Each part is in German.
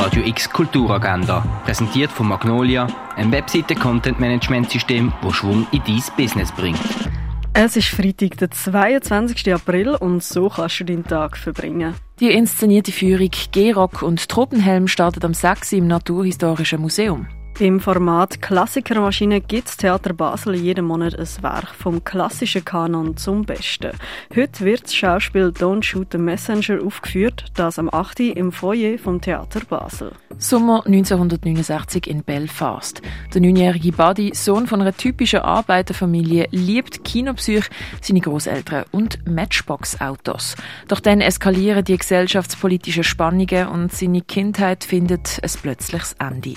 Radio X Kulturagenda, präsentiert von Magnolia, ein Webseite-Content-Management-System, das Schwung in dein Business bringt. Es ist Freitag, der 22. April und so kannst du deinen Tag verbringen. Die inszenierte Führung G-Rock und Tropenhelm startet am 6. im Naturhistorischen Museum. Im Format Klassikermaschine gibt das Theater Basel jeden Monat ein Werk vom klassischen Kanon zum Besten. Heute wird das Schauspiel Don't Shoot the Messenger aufgeführt, das am 8. im Foyer vom Theater Basel. Sommer 1969 in Belfast. Der neunjährige Buddy, Sohn von einer typischen Arbeiterfamilie, liebt Kinopsych, seine Großeltern und Matchbox-Autos. Doch dann eskalieren die gesellschaftspolitischen Spannungen und seine Kindheit findet ein plötzliches Ende.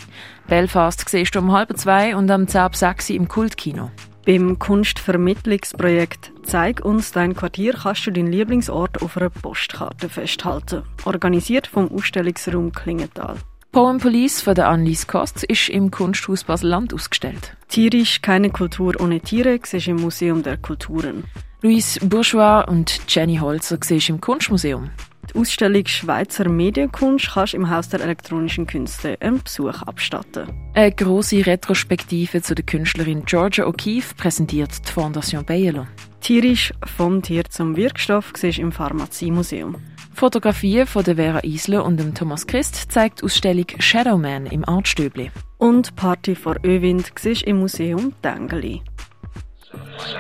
Belfast siehst du um halb zwei und am 10 ab 6 im Kultkino. Beim Kunstvermittlungsprojekt Zeig uns dein Quartier kannst du deinen Lieblingsort auf einer Postkarte festhalten. Organisiert vom Ausstellungsraum Klingenthal. Poem Police von der Annelies Kost ist im Kunsthaus Basel-Land ausgestellt. Tierisch keine Kultur ohne Tiere siehst im Museum der Kulturen. Louise Bourgeois und Jenny Holzer siehst im Kunstmuseum. Die Ausstellung Schweizer Medienkunst kannst du im Haus der elektronischen Künste einen Besuch abstatten. Eine grosse Retrospektive zu der Künstlerin Georgia O'Keeffe präsentiert die Fondation Bayerlo. Tierisch vom Tier zum Wirkstoff siehst im Pharmaziemuseum. Fotografien von der Vera Isler und dem Thomas Christ zeigt die Ausstellung Shadowman im Artstöbli. Und Party vor Öwind im Museum Dengeli.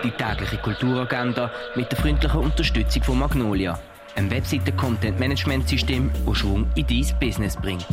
Die tägliche Kulturagenda mit der freundlichen Unterstützung von Magnolia, ein Webseite-Content-Management-System, das Schwung in dein Business bringt.